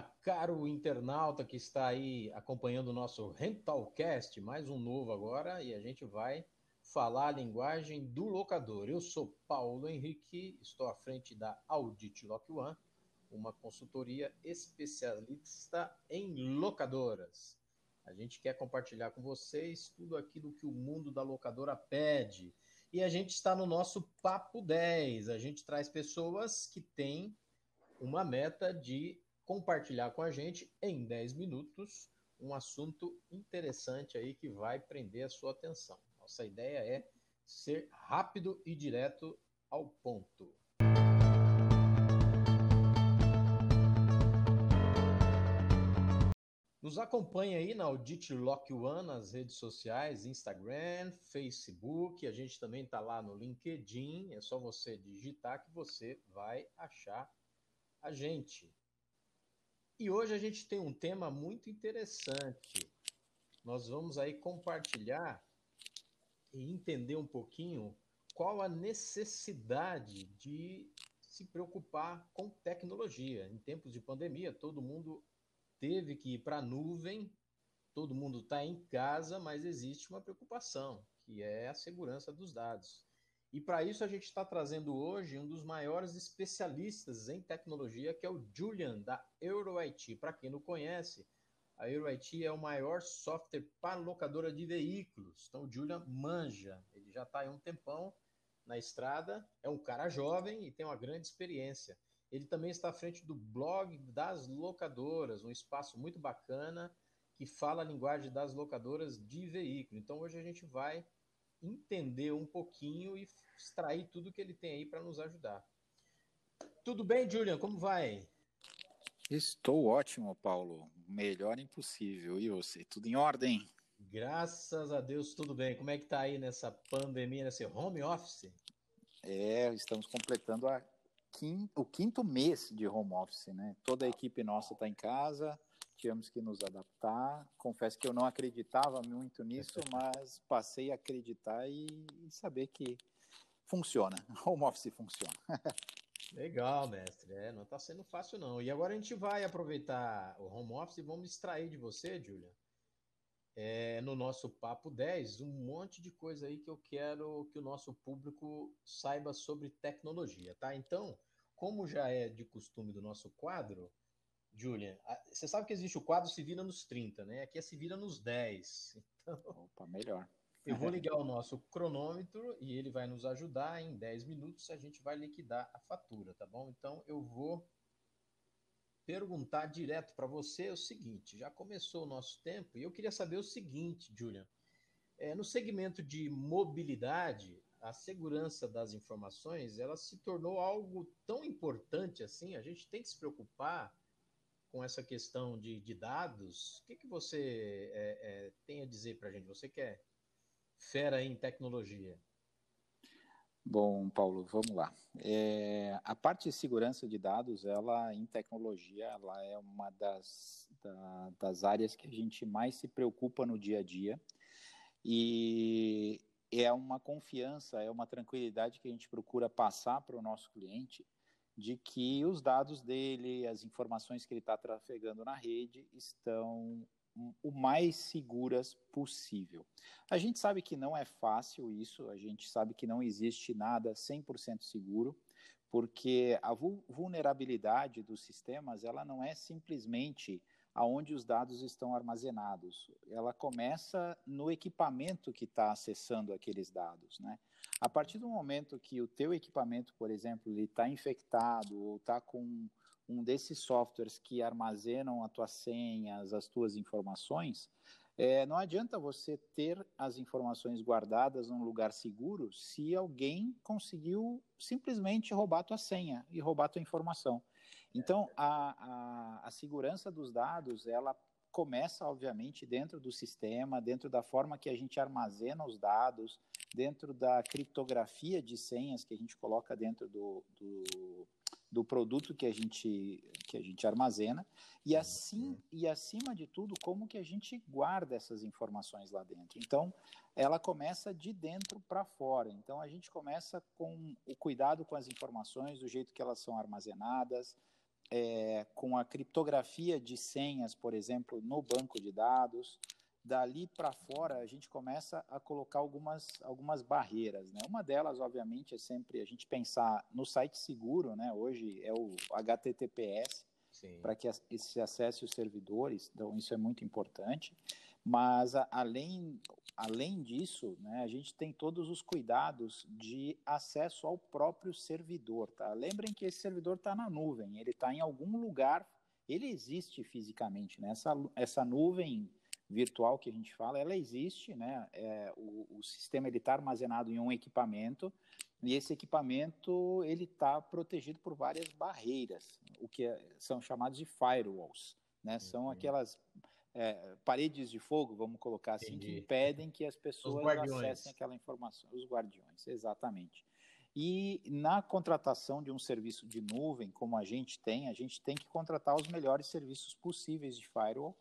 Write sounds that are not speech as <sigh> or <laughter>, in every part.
Caro internauta que está aí acompanhando o nosso Rentalcast, mais um novo agora, e a gente vai falar a linguagem do locador. Eu sou Paulo Henrique, estou à frente da Audit Lock One, uma consultoria especialista em locadoras. A gente quer compartilhar com vocês tudo aquilo que o mundo da locadora pede. E a gente está no nosso Papo 10. A gente traz pessoas que têm uma meta de compartilhar com a gente em 10 minutos um assunto interessante aí que vai prender a sua atenção. Nossa ideia é ser rápido e direto ao ponto. Nos acompanha aí na Audit Lock One nas redes sociais, Instagram, Facebook. A gente também está lá no LinkedIn. É só você digitar que você vai achar a gente. E hoje a gente tem um tema muito interessante. Nós vamos aí compartilhar e entender um pouquinho qual a necessidade de se preocupar com tecnologia. Em tempos de pandemia, todo mundo teve que ir para a nuvem, todo mundo está em casa, mas existe uma preocupação, que é a segurança dos dados. E para isso a gente está trazendo hoje um dos maiores especialistas em tecnologia, que é o Julian, da EuroIT. Para quem não conhece, a EuroIT é o maior software para locadora de veículos. Então o Julian manja, ele já está há um tempão na estrada, é um cara jovem e tem uma grande experiência. Ele também está à frente do blog das locadoras, um espaço muito bacana que fala a linguagem das locadoras de veículo. Então hoje a gente vai entender um pouquinho e extrair tudo que ele tem aí para nos ajudar. Tudo bem, Julian? Como vai? Estou ótimo, Paulo. Melhor impossível. E você? Tudo em ordem? Graças a Deus, tudo bem. Como é que tá aí nessa pandemia, nesse home office? É, estamos completando a quinto, o quinto mês de home office, né? Toda a equipe nossa está em casa, tivemos que nos adaptar. Confesso que eu não acreditava muito nisso, <laughs> mas passei a acreditar e, saber que funciona. <laughs> Home office funciona. Legal, mestre. É, não está sendo fácil, não. E agora a gente vai aproveitar o home office e vamos extrair de você, Julia, é, no nosso Papo 10, um monte de coisa aí que eu quero que o nosso público saiba sobre tecnologia, tá? Então, como já é de costume do nosso quadro, Julian, você sabe que existe o quadro Se Vira nos 30, né? Aqui é Se Vira nos 10. <laughs> Então, Opa, melhor. Eu vou ligar o nosso cronômetro e ele vai nos ajudar. Em 10 minutos a gente vai liquidar a fatura, tá bom? Então eu vou perguntar direto para você o seguinte: já começou o nosso tempo e eu queria saber o seguinte, Julian. É, no segmento de mobilidade, a segurança das informações ela se tornou algo tão importante assim. A gente tem que se preocupar com essa questão de, de dados. O que, que você é, é, tem a dizer para a gente? Você que é fera em tecnologia. Bom, Paulo, vamos lá. É, a parte de segurança de dados, ela em tecnologia, ela é uma das, da, das áreas que a gente mais se preocupa no dia a dia e é uma confiança, é uma tranquilidade que a gente procura passar para o nosso cliente de que os dados dele, as informações que ele está trafegando na rede estão o mais seguras possível. A gente sabe que não é fácil isso, a gente sabe que não existe nada 100% seguro, porque a vulnerabilidade dos sistemas, ela não é simplesmente aonde os dados estão armazenados. Ela começa no equipamento que está acessando aqueles dados, né? A partir do momento que o teu equipamento, por exemplo, está infectado ou está com um desses softwares que armazenam as tuas senhas, as tuas informações, é, não adianta você ter as informações guardadas num lugar seguro se alguém conseguiu simplesmente roubar tua senha e roubar tua informação. Então, a, a, a segurança dos dados, ela começa, obviamente, dentro do sistema, dentro da forma que a gente armazena os dados, dentro da criptografia de senhas que a gente coloca dentro do, do do produto que a gente que a gente armazena e assim e acima de tudo como que a gente guarda essas informações lá dentro. Então, ela começa de dentro para fora. Então, a gente começa com o cuidado com as informações, do jeito que elas são armazenadas, é, com a criptografia de senhas, por exemplo, no banco de dados. Dali para fora, a gente começa a colocar algumas, algumas barreiras. Né? Uma delas, obviamente, é sempre a gente pensar no site seguro, né? hoje é o HTTPS, para que se acesse os servidores, então isso é muito importante. Mas, a, além, além disso, né, a gente tem todos os cuidados de acesso ao próprio servidor. Tá? Lembrem que esse servidor está na nuvem, ele está em algum lugar, ele existe fisicamente. Né? Essa, essa nuvem virtual que a gente fala, ela existe, né? É, o, o sistema está armazenado em um equipamento e esse equipamento ele está protegido por várias barreiras, o que é, são chamados de firewalls, né? São aquelas é, paredes de fogo, vamos colocar assim, Entendi. que impedem que as pessoas acessem aquela informação. Os guardiões, exatamente. E na contratação de um serviço de nuvem, como a gente tem, a gente tem que contratar os melhores serviços possíveis de firewall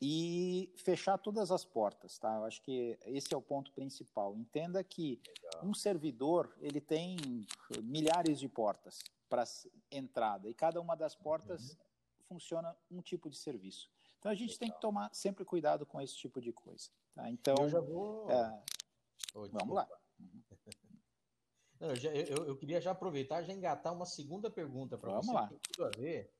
e fechar todas as portas, tá? Eu acho que esse é o ponto principal. Entenda que Legal. um servidor ele tem milhares de portas para entrada e cada uma das portas uhum. funciona um tipo de serviço. Então a gente Legal. tem que tomar sempre cuidado com esse tipo de coisa. Tá? Então, eu já vou. É... Oh, vamos lá. <laughs> Não, eu, já, eu, eu, queria já aproveitar e já engatar uma segunda pergunta para você. Vamos lá. Tem tudo a ver.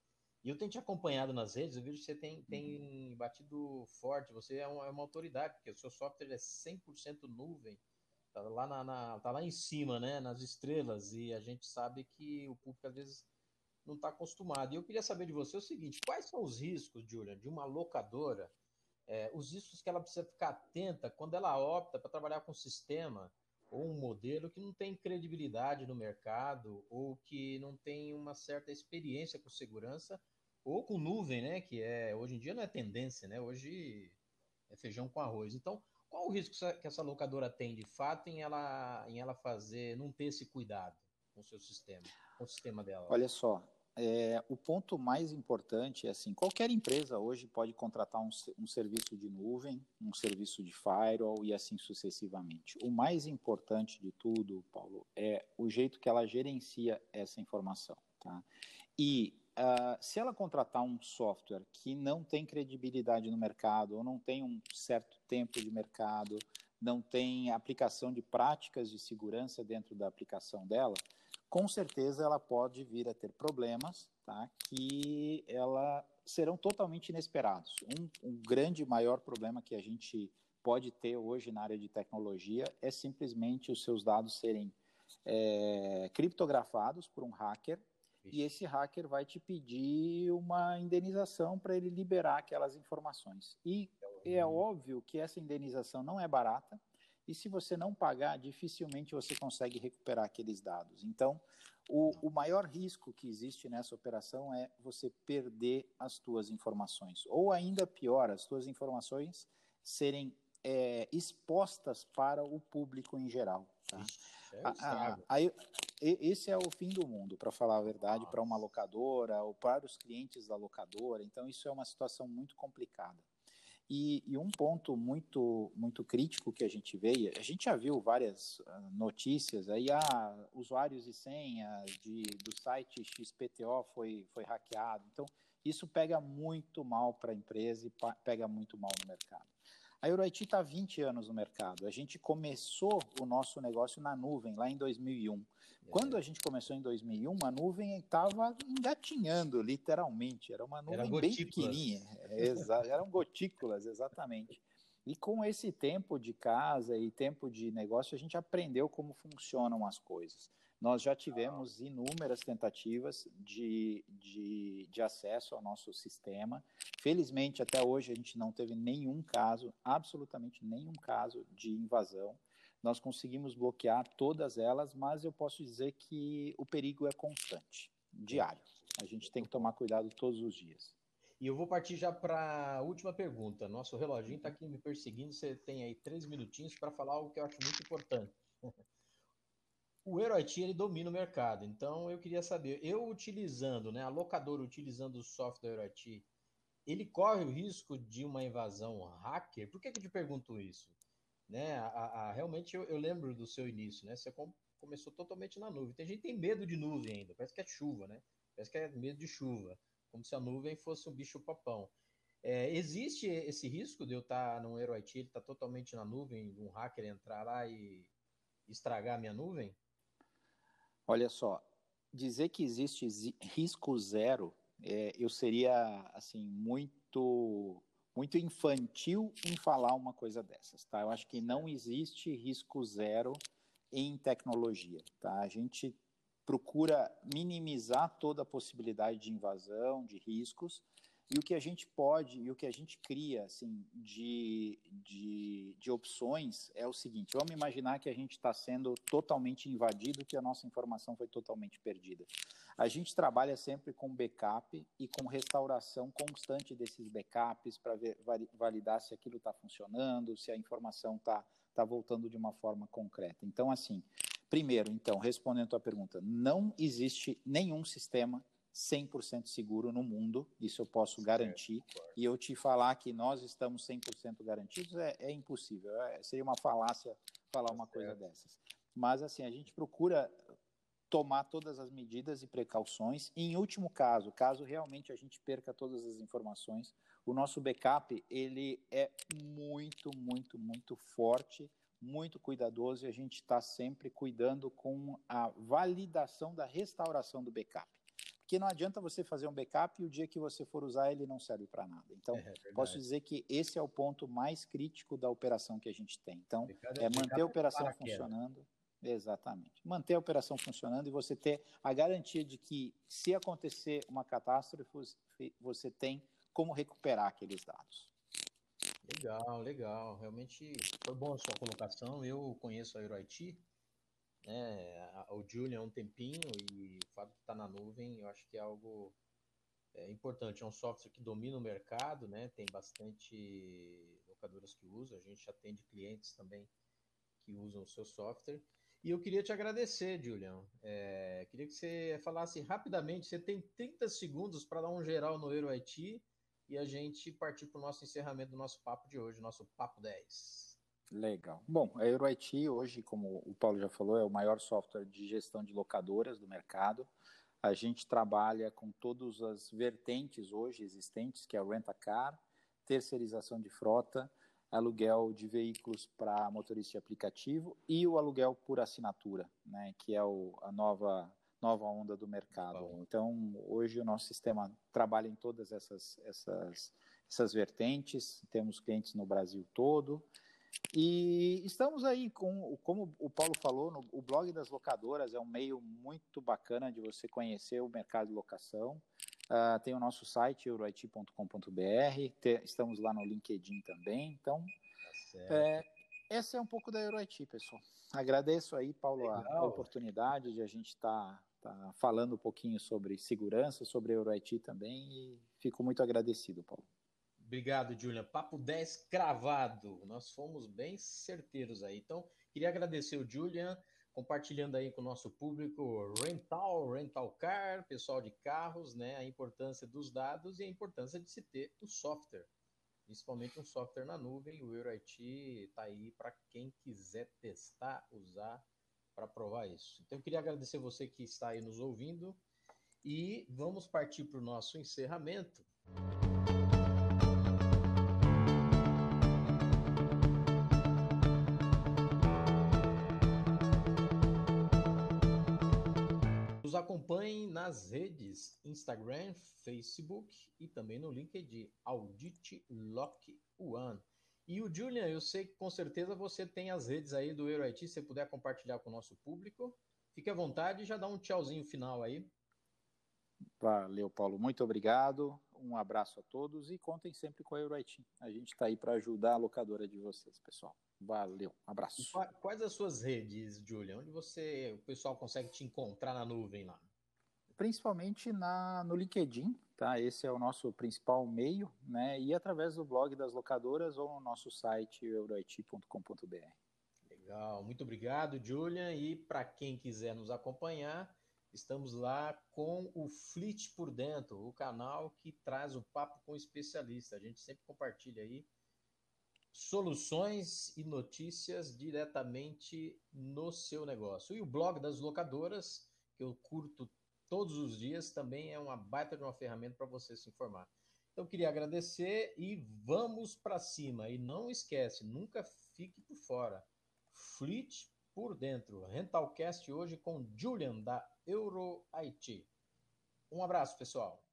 E eu tenho te acompanhado nas redes, eu vejo que você tem, tem uhum. batido forte, você é uma, é uma autoridade, porque o seu software é 100% nuvem, tá lá, na, na, tá lá em cima, né, nas estrelas, e a gente sabe que o público às vezes não está acostumado. E eu queria saber de você o seguinte: quais são os riscos, Julian, de uma locadora, é, os riscos que ela precisa ficar atenta quando ela opta para trabalhar com um sistema ou um modelo que não tem credibilidade no mercado ou que não tem uma certa experiência com segurança ou com nuvem, né? Que é hoje em dia não é tendência, né? Hoje é feijão com arroz. Então, qual o risco que essa locadora tem de fato em ela, em ela fazer, não ter esse cuidado com o seu sistema, com o sistema dela? Olha só, é, o ponto mais importante é assim: qualquer empresa hoje pode contratar um, um, serviço de nuvem, um serviço de firewall e assim sucessivamente. O mais importante de tudo, Paulo, é o jeito que ela gerencia essa informação. Tá? E uh, se ela contratar um software que não tem credibilidade no mercado, ou não tem um certo tempo de mercado, não tem aplicação de práticas de segurança dentro da aplicação dela, com certeza ela pode vir a ter problemas, tá? Que ela serão totalmente inesperados. Um, um grande maior problema que a gente pode ter hoje na área de tecnologia é simplesmente os seus dados serem é, criptografados por um hacker e esse hacker vai te pedir uma indenização para ele liberar aquelas informações. E é óbvio que essa indenização não é barata, e se você não pagar, dificilmente você consegue recuperar aqueles dados. Então, o, o maior risco que existe nessa operação é você perder as tuas informações, ou ainda pior, as tuas informações serem é, expostas para o público em geral. Tá? É aí, esse é o fim do mundo, para falar a verdade, para uma locadora ou para os clientes da locadora. Então, isso é uma situação muito complicada. E, e, um ponto muito, muito crítico que a gente vê, a gente já viu várias ah, notícias aí, ah, usuários e senhas de, do site XPTO foi, foi hackeado. Então, isso pega muito mal para a empresa e pega muito mal no mercado. A Euroit está há 20 anos no mercado. A gente começou o nosso negócio na nuvem, lá em 2001. Quando a gente começou em 2001, a nuvem estava engatinhando, literalmente. Era uma nuvem Era bem pequenininha. É, <laughs> eram gotículas, exatamente. E com esse tempo de casa e tempo de negócio, a gente aprendeu como funcionam as coisas. Nós já tivemos inúmeras tentativas de, de, de, acesso ao nosso sistema. Felizmente, até hoje, a gente não teve nenhum caso, absolutamente nenhum caso de invasão. Nós conseguimos bloquear todas elas, mas eu posso dizer que o perigo é constante, diário. A gente tem que tomar cuidado todos os dias. E eu vou partir já para a última pergunta. Nosso reloginho está aqui me perseguindo. Você tem aí três minutinhos para falar algo que eu acho muito importante. <laughs> o Euroit ele domina o mercado. Então eu queria saber, eu utilizando, né, a locadora utilizando o software Euroit, ele corre o risco de uma invasão hacker? Por que, que eu te pergunto isso? Né, a, a, realmente eu, eu, lembro do seu início, né? Você com, começou totalmente na nuvem. Tem gente que tem medo de nuvem ainda, parece que é chuva, né? Parece que é medo de chuva, como se a nuvem fosse um bicho papão. É, existe esse risco de eu estar no AeroIT, ele está totalmente na nuvem, um hacker entrar lá e estragar a minha nuvem? Olha só, dizer que existe risco zero, é, eu seria assim muito muito infantil em falar uma coisa dessas, tá? Eu acho que não existe risco zero em tecnologia, tá? A gente procura minimizar toda a possibilidade de invasão, de riscos, e o que a gente pode e o que a gente cria assim, de, de, de opções é o seguinte: vamos imaginar que a gente está sendo totalmente invadido, que a nossa informação foi totalmente perdida. A gente trabalha sempre com backup e com restauração constante desses backups para validar se aquilo está funcionando, se a informação está tá voltando de uma forma concreta. Então, assim, primeiro, então, respondendo a tua pergunta, não existe nenhum sistema 100% seguro no mundo, isso eu posso garantir. E eu te falar que nós estamos 100% garantidos é, é impossível, é, seria uma falácia falar uma coisa dessas. Mas, assim, a gente procura tomar todas as medidas e precauções. E, em último caso, caso realmente a gente perca todas as informações, o nosso backup ele é muito, muito, muito forte, muito cuidadoso e a gente está sempre cuidando com a validação da restauração do backup. Porque não adianta você fazer um backup e o dia que você for usar ele não serve para nada. Então, é, é posso dizer que esse é o ponto mais crítico da operação que a gente tem. Então, é manter a operação funcionando. Exatamente. Manter a operação funcionando e você ter a garantia de que, se acontecer uma catástrofe, você tem como recuperar aqueles dados. Legal, legal. Realmente foi bom a sua colocação. Eu conheço a EuroIT, né? O Julian há um tempinho e o fato de estar na nuvem, eu acho que é algo é, importante. É um software que domina o mercado, né? Tem bastante locadoras que usam. A gente atende clientes também que usam o seu software. E eu queria te agradecer, Julian. É, queria que você falasse rapidamente. Você tem 30 segundos para dar um geral no EuroIT e a gente partir para o nosso encerramento do nosso papo de hoje, nosso Papo 10. Legal. Bom, a EuroIT hoje, como o Paulo já falou, é o maior software de gestão de locadoras do mercado. A gente trabalha com todas as vertentes hoje existentes, que é o rent-a-car, terceirização de frota, aluguel de veículos para motorista de aplicativo e o aluguel por assinatura, né, que é o, a nova nova onda do mercado. Bom. Então, hoje o nosso sistema trabalha em todas essas, essas, essas vertentes, temos clientes no Brasil todo, e estamos aí com, como o Paulo falou, no, o blog das locadoras é um meio muito bacana de você conhecer o mercado de locação. Uh, tem o nosso site, euroit.com.br, estamos lá no LinkedIn também. Então, tá é, essa é um pouco da Euroit, pessoal. Agradeço aí, Paulo, a, a, oportunidade de a gente estar tá, tá falando um pouquinho sobre segurança, sobre Euroit também, e fico muito agradecido, Paulo. Obrigado, Julian. Papo 10 cravado. Nós fomos bem certeiros aí. Então, queria agradecer o Julian, compartilhando aí com o nosso público rental, rental car, pessoal de carros, né? A importância dos dados e a importância de se ter o software. Principalmente um software na nuvem. O EuroIT está aí para quem quiser testar, usar para provar isso. Então, queria agradecer você que está aí nos ouvindo e vamos partir para o nosso encerramento. Acompanhem nas redes Instagram, Facebook e também no LinkedIn, Audit Lock One. E o Julian, eu sei que com certeza você tem as redes aí do EuroIT, se puder compartilhar com o nosso público, fique à vontade e já dá um tchauzinho final aí. Valeu, Paulo. Muito obrigado. Um abraço a todos e contem sempre com a EuroIT. A gente está aí para ajudar a locadora de vocês, pessoal. Valeu, um abraço. quais as suas redes, Julian? Onde você, o pessoal consegue te encontrar na nuvem lá? Principalmente na, no LinkedIn, tá? Esse é o nosso principal meio, né? E através do blog das locadoras ou no nosso site euroit.com.br. Legal, muito obrigado, Julian. E para quem quiser nos acompanhar, Estamos lá com o Flit por Dentro, o canal que traz o papo com especialistas. especialista. A gente sempre compartilha aí soluções e notícias diretamente no seu negócio. E o blog das locadoras, que eu curto todos os dias, também é uma baita de uma ferramenta para você se informar. Então, queria agradecer e vamos para cima. E não esquece, nunca fique por fora. Flit por dentro. Rentalcast hoje com Julian, da Euro Haiti. Um abraço, pessoal.